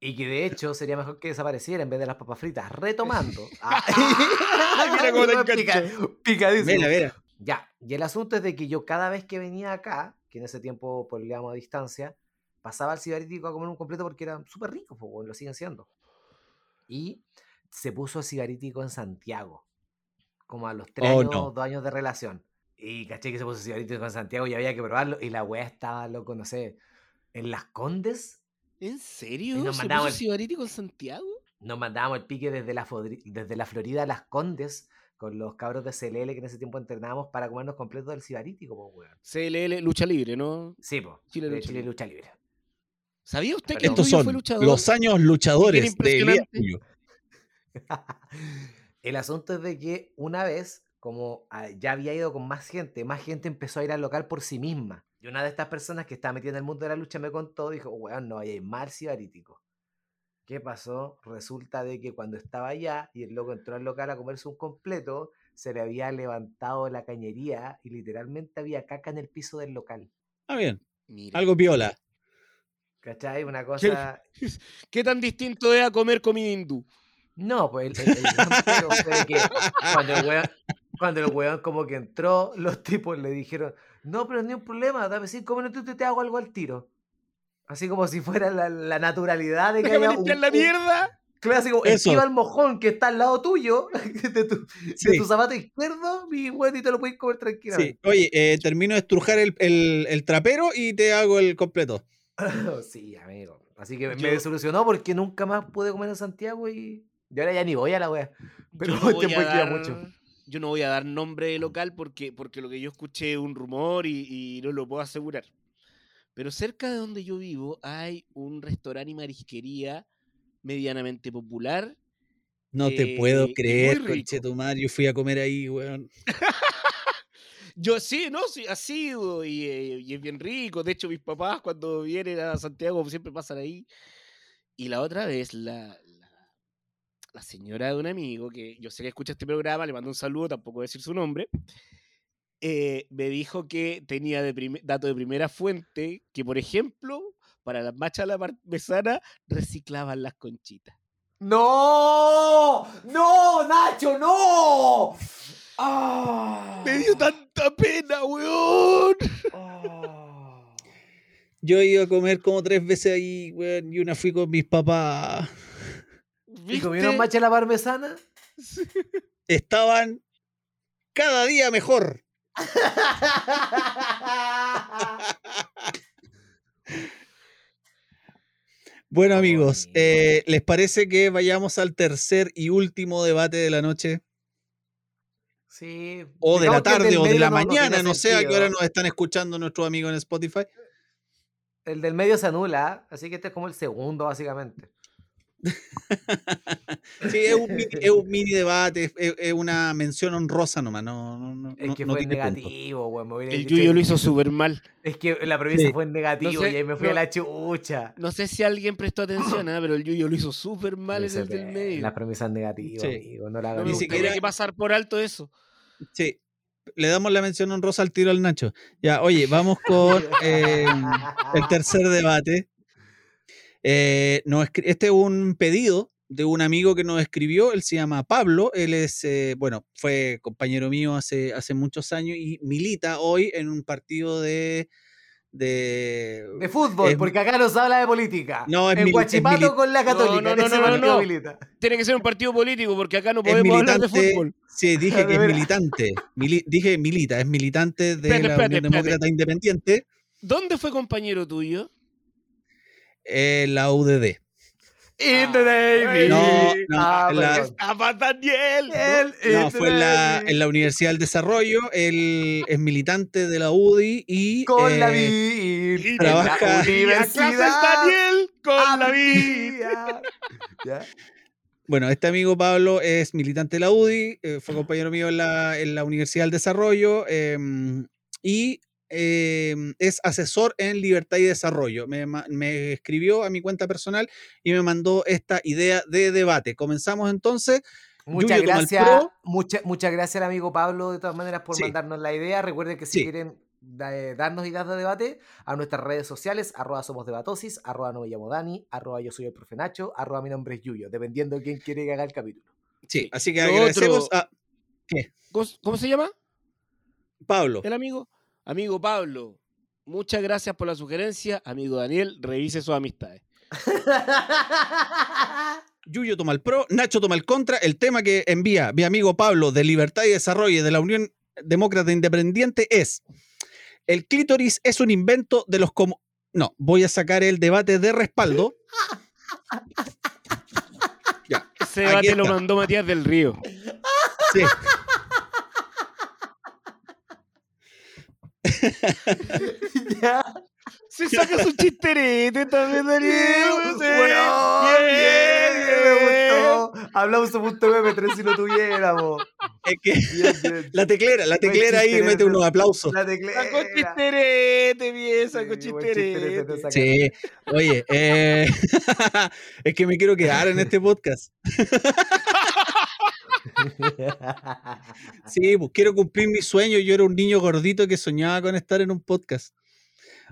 Y que de hecho sería mejor que desapareciera en vez de las papas fritas. Retomando. [LAUGHS] Ah, Mira cómo te Pica- picadísimo. Mira, mira. Ya, y el asunto es de que yo cada vez que venía acá, que en ese tiempo peleábamos a distancia, pasaba al cigarítico a comer un completo porque eran súper ricos, pues, lo siguen siendo. Y se puso el cigarítico en Santiago, como a los tres Oh, años, no. dos años de relación. Y caché que se puso el cigarítico en Santiago y había que probarlo. Y la weá estaba, loco, no sé, en Las Condes. ¿En serio? Y nos ¿Se puso el- Cibariti con Santiago? Nos mandábamos el pique desde la, desde la Florida a Las Condes con los cabros de CLL que en ese tiempo entrenábamos para comernos completos del cigarítico, pues, weón. CLL, lucha libre, ¿no? Sí, pues. Chile Chile. Lucha Libre. ¿Sabía usted que Estos son fue luchador? los años luchadores de Elías. [LAUGHS] El asunto es de que una vez, como ah, ya había ido con más gente, más gente empezó a ir al local por sí misma. Y una de estas personas que estaba metida en el mundo de la lucha me contó, dijo, weón, no vaya a ir mal cibarítico. ¿Qué pasó? Resulta de que cuando estaba allá y el loco entró al local a comerse un completo, se le había levantado la cañería y literalmente había caca en el piso del local. Ah, bien. Mira. Algo piola. ¿Cachai? Una cosa... [LAUGHS] ¿Qué tan distinto es a comer comida hindú? No, pues el, de que cuando el, weón, cuando el weón como que entró, los tipos le dijeron, no, pero ni un problema, dame si come tú te, te hago algo al tiro. Así como si fuera la, la naturalidad de que haya un, la un- mierda. claro, así como, Eso. esquiva el mojón que está al lado tuyo, [LAUGHS] de tu, de Sí. tu zapato izquierdo, mi weón, y te lo puedes comer Sí. tranquilamente. Oye, eh, termino de estrujar el, el- el trapero y te hago el completo. [LAUGHS] [LAUGHS] Sí, amigo. Así que me- Yo- me desilusionó porque nunca más pude comer en Santiago y, y ahora ya ni voy a la wea. [LAUGHS] Pero no voy a dar, mucho. yo no voy a dar nombre de local porque, porque lo que yo escuché es un rumor y, y no lo puedo asegurar. Pero cerca de donde yo vivo hay un restaurante y marisquería medianamente popular. No te Eh, puedo y creer, conchetumar. Yo fui a comer ahí, weón. Yo sí, no, sí, ha sido y, eh, y es bien rico. De hecho, mis papás cuando vienen a Santiago siempre pasan ahí. Y la otra vez, la, la, señora de un amigo, que yo sé que escucha este programa, le mando un saludo, tampoco voy a decir su nombre, eh, me dijo que tenía dato de primera fuente que, por ejemplo, para las machas a la parmesana reciclaban las conchitas. ¡No! ¡No, Nacho, no! ¡Ah! Me dio tanta pena, weón. Ah. Yo he ido a comer como tres veces ahí, weón, y una fui con mis papás. ¿Y comieron macha la parmesana? [LAUGHS] Estaban cada día mejor. [LAUGHS] Bueno, amigos, eh, ¿les parece que vayamos al tercer y último debate de la noche? Sí. O de la tarde o de la no- no mañana, no sé a qué hora nos están escuchando nuestros amigos en Spotify. El del medio se anula, así que este es como el segundo, básicamente. [LAUGHS] Sí, es un mini, es un mini debate, es, una mención honrosa nomás, no, no, no, Es que no fue punto. negativo, güey. El Yuyo lo hizo súper mal. Es que la premisa Sí. fue en negativo sé, y ahí me fui no- a la chucha. No sé si alguien prestó atención, ¿ah? pero el Yuyo lo hizo súper mal en el del medio. La premisa es negativa, Sí. amigo. No la No hagan me Ni siquiera- que pasar por alto eso. Sí, le damos la mención honrosa al tiro al Nacho. Ya, oye, vamos con [LAUGHS] eh, el tercer debate. Eh, este es un pedido de un amigo que nos escribió, él se llama Pablo, él es, eh, bueno, fue compañero mío hace, hace muchos años y milita hoy en un partido de... De, De fútbol, es- porque acá no se habla de política. No, es es Guachipato con la Católica. no, no, no, no, no. Tiene que ser un partido político porque acá no podemos hablar de militante, fútbol. sí, [LAUGHS] dije que es militante, mili- dije milita, es militante de Espérate, la espérate, Unión espérate. Demócrata Independiente, ¿Dónde fue compañero tuyo? Eh, la UDD. In the Ah, Navy. No, no, Ah, en la- perdón. ¡Estaba Daniel! ¿no? El No, fue en la, en la Universidad del Desarrollo. Él es militante de la UDI y. Con la eh, vid. Y trabaja- en la universidad. Daniel con la vida. [LAUGHS] Bueno, este amigo Pablo es militante de la UDI, eh, fue compañero mío en la, en la Universidad del Desarrollo em, y em, es asesor en libertad y desarrollo. Me, me escribió a mi cuenta personal y me mandó esta idea de debate. Comenzamos entonces. Muchas gracias, mucha- muchas gracias al amigo Pablo de todas maneras por Sí. mandarnos la idea. Recuerden que si Sí. quieren da- eh, darnos ideas de debate, a nuestras redes sociales, arroba somos debatosis, arroba no me llamo Dani, arroba yo soy el profe Nacho, arroba mi nombre es Yuyo, dependiendo de quién quiere que haga el capítulo. Sí, así que agradecemos otro- a ¿Cómo, cómo se llama Pablo. el amigo? Amigo Pablo, muchas gracias por la sugerencia. Amigo Daniel, revise sus amistades. [LAUGHS] Yuyo toma el pro, Nacho toma el contra. El tema que envía mi amigo Pablo de Libertad y Desarrollo de la Unión Demócrata Independiente es: el clítoris es un invento de los como. No, voy a sacar el debate de respaldo. [LAUGHS] ya, Ese debate lo mandó Matías del Río. sí. [LAUGHS] Ya. Se saca su chisterete también, Daniel. Weón, bien, bien, me bien. gustó. Aplauso.mp3 si lo tuviéramos. Es que Bien, bien. [LAUGHS] la teclera, la teclera ahí mete unos aplausos. La teclera. Sacó chisterete, bien, sacó Sí, chisterete. Sí, oye, eh, [LAUGHS] es que me quiero quedar en este podcast. [LAUGHS] Sí, pues quiero cumplir mi sueño. Yo era un niño gordito que soñaba con estar en un podcast.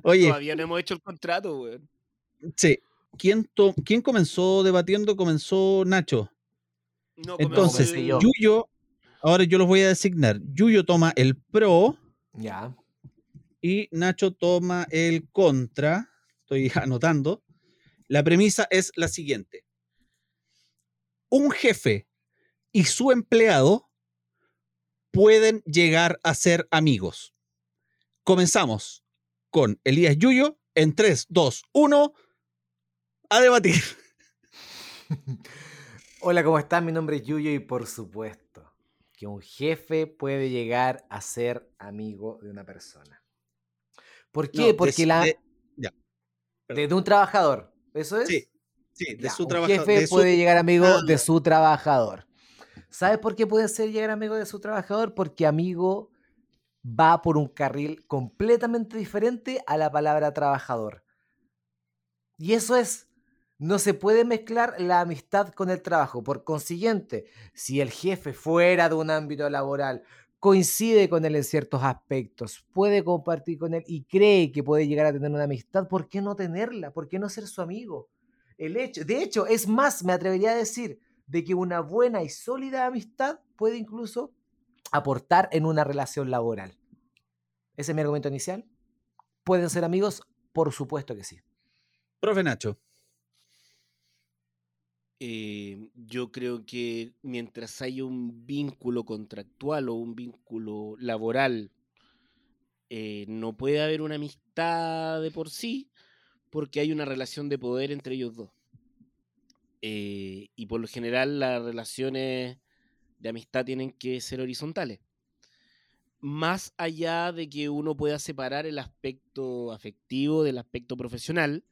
Oye, Todavía no hemos hecho el contrato, weón. sí. ¿Quién, to- ¿Quién comenzó debatiendo? Comenzó Nacho. No, Entonces, yo. Yuyo, ahora yo los voy a designar. Yuyo toma el pro Ya. y Nacho toma el contra. Estoy [LAUGHS] anotando. La premisa es la siguiente. Un jefe y su empleado pueden llegar a ser amigos. Comenzamos con Elías Yuyo en 3, 2, 1. A debatir. [LAUGHS] Hola, ¿cómo están? Mi nombre es Yuyo y por supuesto que un jefe puede llegar a ser amigo de una persona. ¿Por qué? No, Porque la de- ya, de, de un trabajador. ¿Eso es? Sí, sí, de Ya, su un trabajo. jefe de su- puede llegar amigo Ah. de su trabajador. ¿Sabes por qué puede ser llegar amigo de su trabajador? Porque amigo va por un carril completamente diferente a la palabra trabajador. Y eso es, no se puede mezclar la amistad con el trabajo. Por consiguiente, si el jefe fuera de un ámbito laboral coincide con él en ciertos aspectos, puede compartir con él y cree que puede llegar a tener una amistad, ¿por qué no tenerla? ¿Por qué no ser su amigo? El hecho, de hecho, es más, me atrevería a decir, de que una buena y sólida amistad puede incluso aportar en una relación laboral. Ese es mi argumento inicial. ¿Pueden ser amigos? Por supuesto que sí. Profe Nacho. Eh, yo creo que mientras haya un vínculo contractual o un vínculo laboral, eh, no puede haber una amistad de por sí porque hay una relación de poder entre ellos dos. Eh, y por lo general las relaciones de amistad tienen que ser horizontales. Más allá de que uno pueda separar el aspecto afectivo del aspecto profesional,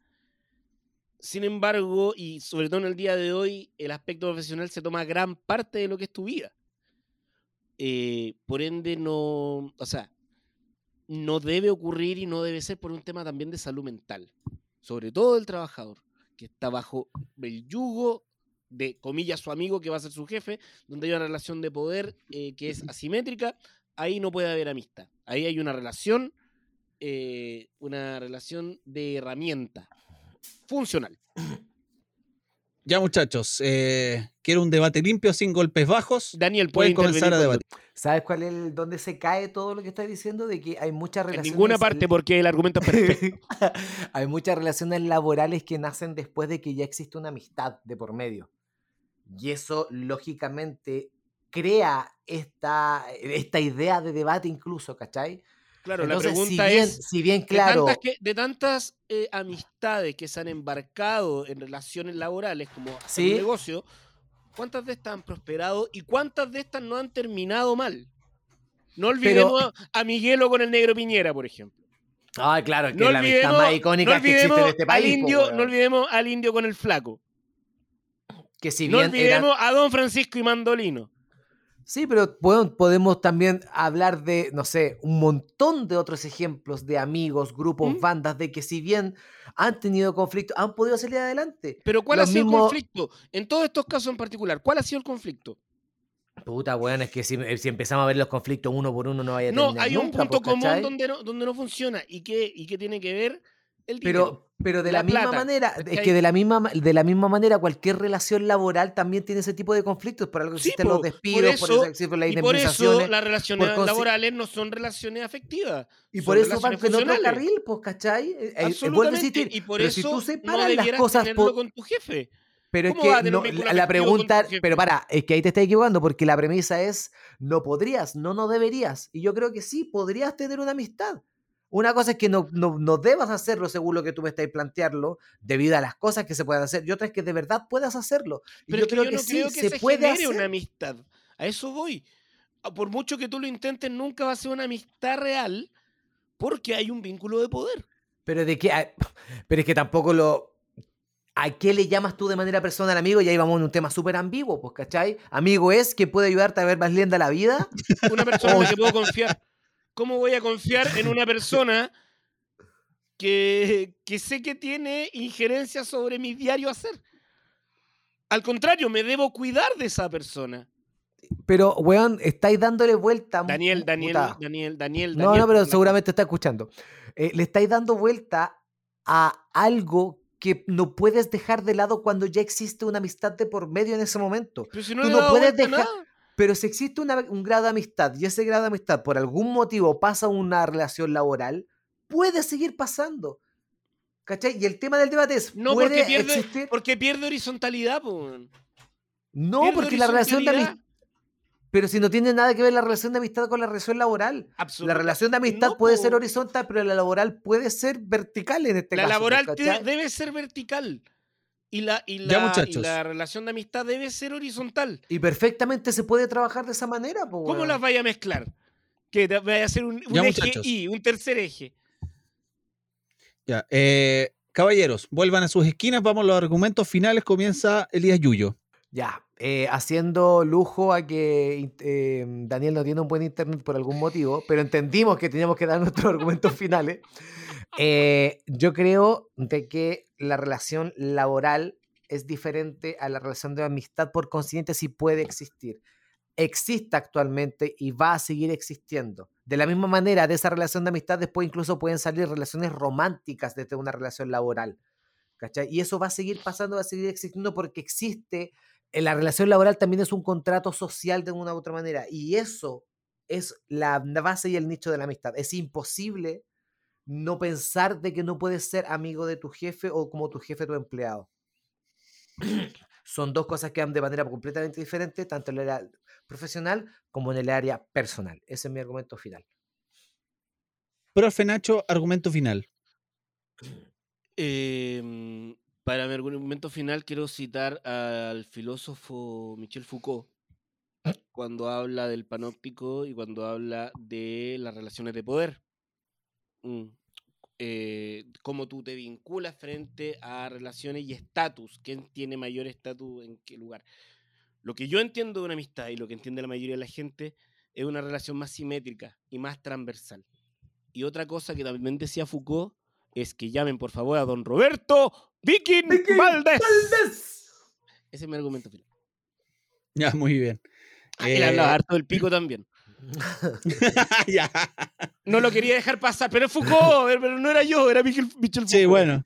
sin embargo, y sobre todo en el día de hoy, el aspecto profesional se toma gran parte de lo que es tu vida. Eh, por ende, no, o sea, no debe ocurrir y no debe ser por un tema también de salud mental, sobre todo del trabajador, que está bajo el yugo de, comillas, su amigo que va a ser su jefe, donde hay una relación de poder eh, que es asimétrica, ahí no puede haber amistad. Ahí hay una relación, eh, una relación de herramienta funcional. Ya, muchachos, eh, quiero un debate limpio, sin golpes bajos. Daniel, puede Pueden comenzar a debatir. ¿Sabes cuál es el, dónde se cae todo lo que estás diciendo? De que hay muchas En relaciones. ninguna parte, porque el argumento es perfecto. [LAUGHS] hay muchas relaciones laborales que nacen después de que ya existe una amistad de por medio. Y eso, lógicamente, crea esta, esta idea de debate incluso, ¿cachai? Claro, Entonces, la pregunta si bien, es, si bien de claro, tantas, que- de tantas eh, amistades que se han embarcado en relaciones laborales como hacer Sí. un negocio, ¿cuántas de estas han prosperado y cuántas de estas no han terminado mal? No olvidemos a- a Miguelo con el negro Piñera, por ejemplo. Ay, claro, que No es la amistad más icónica no que existe en este país. indio, no olvidemos al indio con el flaco. que si No bien eran- olvidemos a don Francisco y Mandolino. Sí, pero bueno, podemos también hablar de, no sé, un montón de otros ejemplos de amigos, grupos, ¿Mm? bandas, de que si bien han tenido conflictos, han podido salir adelante. Pero ¿cuál Los ha sido mismos- el conflicto? En todos estos casos en particular, ¿cuál ha sido el conflicto? Puta, weón, es que si, si empezamos a ver los conflictos uno por uno no vaya a No, terminar hay un nunca, punto pues, común donde no, donde no funciona. ¿Y qué, ¿Y qué tiene que ver? El dinero. Pero, pero de la la, misma plata, manera, es que de la misma, ma- de la misma manera cualquier relación laboral también tiene ese tipo de conflictos. Por algo existen los por despidos, por eso- eso existen las por eso las relaciones por laborales no son relaciones afectivas. Y por eso van en otro carril, pues, ¿cachai? Eh, eh, a Absolutamente. insistir, y por pero eso si tú no separas las debieras cosas tenerlo por, con tu jefe. Pero es ¿Cómo que a no, la, la pregunta, pero para, es que ahí te estás equivocando porque la premisa es no podrías, no, no deberías. Y yo creo que sí, podrías tener una amistad. Una cosa es que no, no, no debas hacerlo según lo que tú me estás planteando, debido a las cosas que se pueden hacer, y otra es que de verdad puedas hacerlo. Y Pero yo que creo yo que no sí, creo que se, se, puede genere hacer. una amistad. A eso voy. A- Por mucho que tú lo intentes, nunca va a ser una amistad real porque hay un vínculo de poder. Pero de qué, a- [LAUGHS] pero es que tampoco lo. ¿A qué le llamas tú de manera personal amigo? Y ahí vamos en un tema súper ambiguo, pues, ¿cachai? Amigo es que puede ayudarte a ver más linda la vida. [LAUGHS] Una persona en la que puedo confiar. ¿Cómo voy a confiar en una persona que, que sé que tiene injerencia sobre mi diario hacer? Al contrario, me debo cuidar de esa persona. Pero, weón, estáis dándole vuelta. Daniel, Daniel, puta. Daniel, Daniel, No, Daniel, no, pero seguramente está escuchando. Eh, le estáis dando vuelta a algo que no puedes dejar de lado cuando ya existe una amistad de por medio en ese momento. Pero si no tú le no puedes dejar- nada. Pero si existe una- un grado de amistad y ese grado de amistad por algún motivo pasa a una relación laboral, puede seguir pasando. ¿Cachai? Y el tema del debate es, No, ¿puede porque pierde, existir? porque pierde horizontalidad, po. No, Pierde porque la relación de amistad... Pero si no tiene nada que ver la relación de amistad con la relación laboral. La relación de amistad No, puede po. ser horizontal, pero la laboral puede ser vertical en este La caso. laboral te- ¿cachai? debe ser vertical. Y la, y, Ya, la, y la relación de amistad debe ser horizontal. Y perfectamente se puede trabajar de esa manera. po, ¿Cómo las vaya a mezclar? Que te- vaya a ser un, un Ya, eje muchachos. y un tercer eje. Ya, eh, caballeros, vuelvan a sus esquinas, vamos a los argumentos finales, comienza Elías Yuyo. Ya, eh, haciendo lujo a que eh, Daniel no tiene un buen internet por algún motivo, pero entendimos que teníamos que dar [LAUGHS] nuestros argumentos finales. Eh, yo creo de que la relación laboral es diferente a la relación de amistad, por consiguiente, sí puede existir. Existe actualmente y va a seguir existiendo. De la misma manera, de esa relación de amistad, después incluso pueden salir relaciones románticas desde una relación laboral. ¿cachai? Y eso va a seguir pasando, va a seguir existiendo porque existe, la relación laboral también es un contrato social de una u otra manera. Y eso es la base y el nicho de la amistad. Es imposible no pensar de que no puedes ser amigo de tu jefe o como tu jefe tu empleado. [CLEARS THROAT] Son dos cosas que van de manera completamente diferente, tanto en el área profesional como en el área personal. Ese es mi argumento final. Profe Nacho, argumento final. [CLEARS THROAT] Em, para mi argumento final quiero citar al filósofo Michel Foucault cuando habla del panóptico y cuando habla de las relaciones de poder. Mm, eh, cómo tú te vinculas frente a relaciones y estatus. ¿Quién tiene mayor estatus en qué lugar? Lo que yo entiendo de una amistad y lo que entiende la mayoría de la gente es una relación más simétrica y más transversal. Y otra cosa que también decía Foucault es que llamen por favor a don Roberto Viking, Viking Valdés. Ese es mi argumento final. Ya, muy bien. Ah, Él Eh, hablaba harto del pico también. [LAUGHS] ya. No lo quería dejar pasar, pero es Foucault, pero no era yo, era Michel, Michel Foucault. Sí, bueno.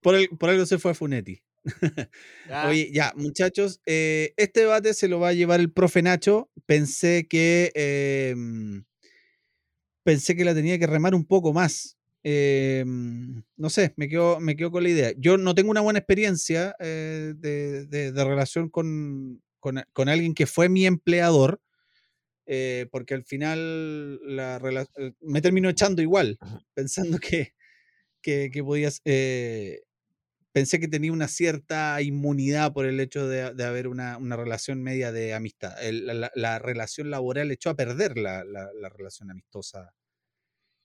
Por, el- por algo se fue a Funetti. Ah, [LAUGHS] Oye, ya, muchachos, eh, este debate se lo va a llevar el profe Nacho. Pensé que em, pensé que la tenía que remar un poco más. Em, no sé, me quedo, me quedo con la idea. Yo no tengo una buena experiencia eh, de, de- de relación con, con con alguien que fue mi empleador, eh, porque al final la eh, me terminó echando igual, pensando que, que, que podías, eh, pensé que tenía una cierta inmunidad por el hecho de, de haber una, una relación media de amistad. El- la, la- la relación laboral echó a perder la, la- la relación amistosa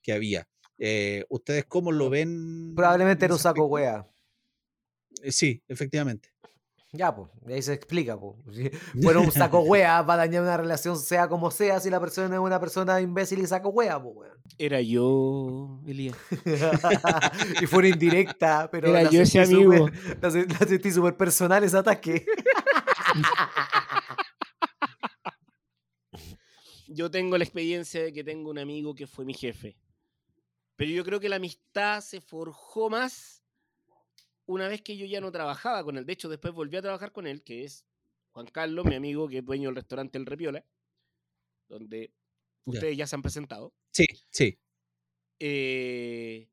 que había. Eh, ¿Ustedes cómo lo ven? Probablemente en era un saco wea. Eh, Sí, efectivamente. Ya, pues, ahí se explica, pues. [LAUGHS] Fuera un saco [LAUGHS] wea, va a dañar una relación, sea como sea, si la persona es una persona imbécil y saco wea, pues, weón. Era yo, Elías. [LAUGHS] y fuera indirecta, pero Era la yo ese amigo. La, se- la sentí súper personal ese ataque. Yo tengo la experiencia de que tengo un amigo que fue mi jefe. Pero yo creo que la amistad se forjó más una vez que yo ya no trabajaba con él. De hecho, después volví a trabajar con él, que es Juan Carlos, mi amigo, que es dueño del restaurante El Repiola, donde ustedes ya se han presentado. Sí, sí. Eh,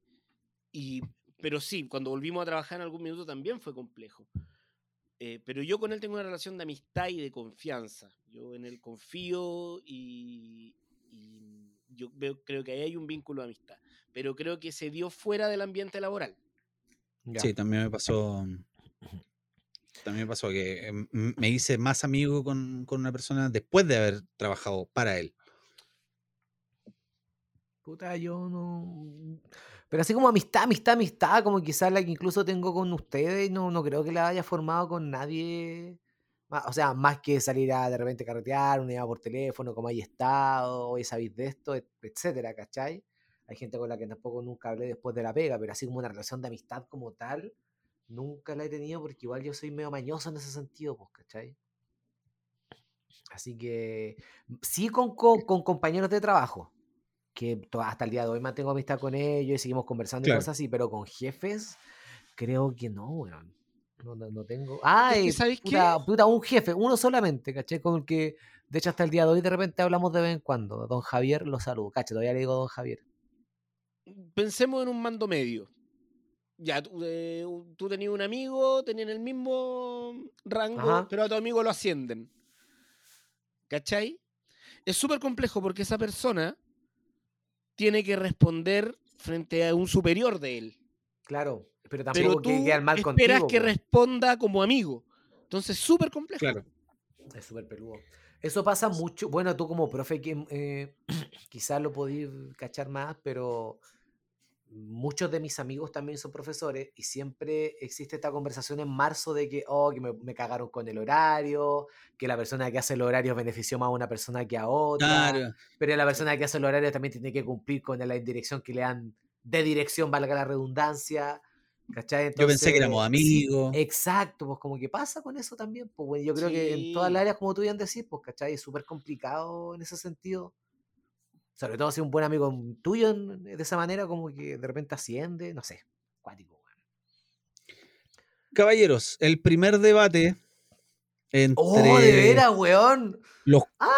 y, pero sí, cuando volvimos a trabajar en algún minuto también fue complejo. Eh, pero yo con él tengo una relación de amistad y de confianza. Yo en él confío y, y yo veo, creo que ahí hay un vínculo de amistad. Pero creo que se dio fuera del ambiente laboral. Ya. Sí, también me pasó. También me pasó que em, me hice más amigo con, con una persona después de haber trabajado para él. Puta, yo no. Pero así como amistad, amistad, amistad, como quizás la que incluso tengo con ustedes, no, no creo que la haya formado con nadie. O sea, más que salir a de repente carretear, una llamada por teléfono, como hay estado, hoy sabéis de esto, et- etcétera, ¿cachai? Hay gente con la que tampoco nunca hablé después de la pega, pero así como una relación de amistad como tal, nunca la he tenido porque igual yo soy medio mañoso en ese sentido, pues, ¿cachai? Así que sí con, con, con compañeros de trabajo, que hasta el día de hoy mantengo amistad con ellos y seguimos conversando y Claro. cosas así, pero con jefes, creo que no, weón. No, no, no tengo. ¡Ay! ¿sabes qué? puta, puta, un jefe, uno solamente, ¿caché? Con el que, de hecho, hasta el día de hoy de repente hablamos de vez en cuando. Don Javier lo saludo, caché, todavía le digo Don Javier. Pensemos en un mando medio. Ya, tú, eh, tú tenías un amigo, tenían el mismo rango, Ajá. pero a tu amigo lo ascienden. ¿Cachai? Es súper complejo porque esa persona tiene que responder frente a un superior de él. Claro, pero Pero tampoco tú que quedar mal esperas contigo. que po. responda como amigo. Entonces, súper complejo. Claro. Es súper peludo. Eso pasa mucho. Bueno, tú como profe, que, eh, [CLEARS THROAT] quizás lo podís cachar más, pero muchos de mis amigos también son profesores y siempre existe esta conversación en marzo de que, oh, que me, me cagaron con el horario, que la persona que hace el horario benefició más a una persona que a otra, Claro. pero la persona que hace el horario también tiene que cumplir con la dirección que le dan de dirección, valga la redundancia. ¿Cachai? Yo pensé que éramos amigos. exacto, pues como que pasa con eso también. Pues bueno, yo creo que en todas las áreas, como tú bien decís, pues, ¿cachai? Es súper complicado en ese sentido. Sobre todo si un buen amigo tuyo de esa manera, como que de repente asciende, no sé. Cuático. Caballeros, el primer debate entre ¡Oh, de veras, weón! los, ¡Ah!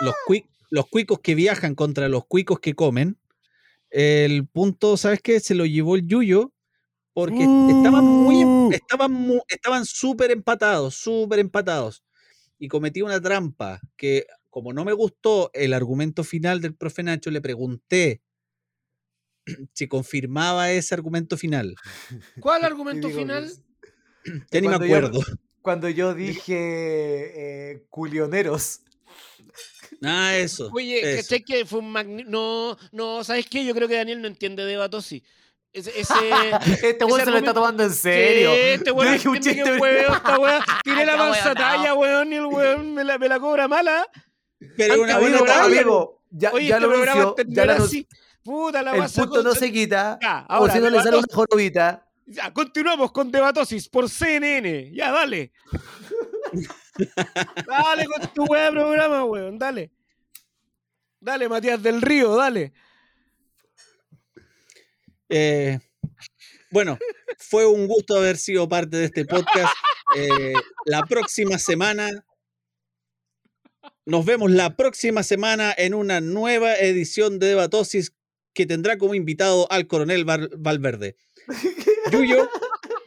los, cui- los cuicos que viajan contra los cuicos que comen, el punto, ¿sabes qué? Se lo llevó el Yuyo porque estaban muy, em- Uh. estaban mu- estaban súper empatados, súper empatados. Y cometí una trampa que, como no me gustó el argumento final del profe Nacho, le pregunté [CLEARS THROAT] si confirmaba ese argumento final. [LAUGHS] ¿Cuál argumento digo final? es- [CLEARS THROAT] Ya ni me yo- acuerdo. [LAUGHS] Cuando yo dije eh, culioneros. [LAUGHS] Ah, eso. Oye, eso. ¿cachai que fue un magni... No, no, ¿sabes qué? Yo creo que Daniel no entiende de Batosi. Ese, ese... Este weón se lo está tomando en serio. Sí, este weón dije un chiste. Tiré la Está mansa hueonao. talla, weón, y el weón me la, me la cobra mala. Pero una Amigo, buena Amigo, ya, Oye, ya este lo programa anunció, ya lo anunció. así. Puta la El punto no se quita. Ya, o si no le sale una jorobita. Ya, continuamos con Debatosis por CNN. Ya, dale. [LAUGHS] dale con tu weá de programa, weón, dale. Dale, Matías del Río, dale. Eh, bueno, fue un gusto haber sido parte de este podcast. [LAUGHS] Eh, la próxima semana, nos vemos la próxima semana en una nueva edición de Debatosis que tendrá como invitado al coronel Val- Valverde. [LAUGHS] Yuyo,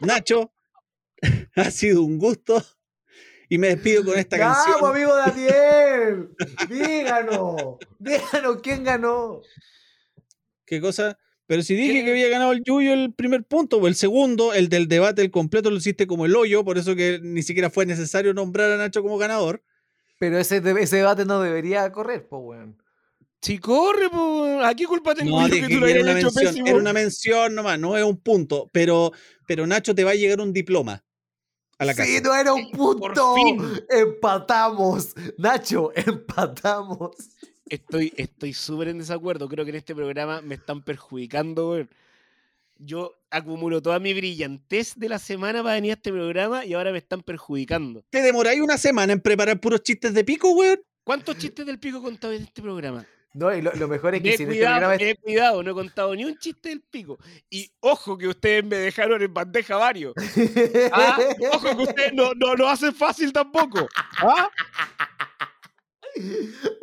Nacho, [LAUGHS] ha sido un gusto y me despido con esta ¡Vamos, canción. amigo Daniel! Díganos, díganos quién ganó. ¿Qué cosa? Pero si dije ¿Qué? que había ganado el Yuyo el primer punto, o el segundo, el del debate, el completo, lo hiciste como el hoyo, por eso que ni siquiera fue necesario nombrar a Nacho como ganador. Pero ese, de- ese debate no debería correr, po, weón. Si corre, pues, ¿a qué culpa tengo No, yo que tú lo hayas una hecho mención, pésimo? era una mención nomás, no es un punto. Pero, pero Nacho te va a llegar un diploma a la casa. Sí, no era un [LAUGHS] punto. fin. Empatamos. Nacho, [LAUGHS] empatamos. Estoy estoy súper en desacuerdo. Creo que en este programa me están perjudicando, weón. Yo acumulo toda mi brillantez de la semana para venir a este programa y ahora me están perjudicando. ¿Te demoráis una semana en preparar puros chistes de pico, weón? ¿Cuántos chistes del pico he contado en este programa? No, y lo, lo mejor es Me que he si en este cuidado, programa me he cuidado, no he contado ni un chiste del pico. Y ojo que ustedes me dejaron en bandeja varios. [LAUGHS] Ah, Ojo que ustedes no, no lo hacen fácil tampoco. ¿Ah?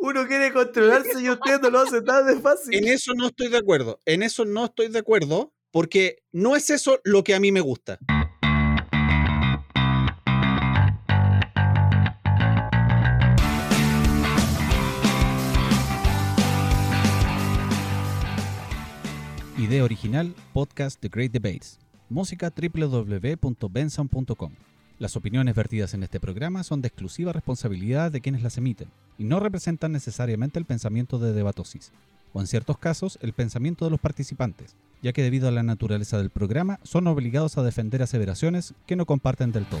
uno quiere controlarse y usted no lo hace tan de fácil. En eso no estoy de acuerdo. En eso no estoy de acuerdo porque no es eso lo que a mí me gusta. Idea original, podcast The Great Debates. Música www.benson.com. Las opiniones vertidas en este programa son de exclusiva responsabilidad de quienes las emiten y no representan necesariamente el pensamiento de Debatosis, o en ciertos casos el pensamiento de los participantes, ya que debido a la naturaleza del programa son obligados a defender aseveraciones que no comparten del todo.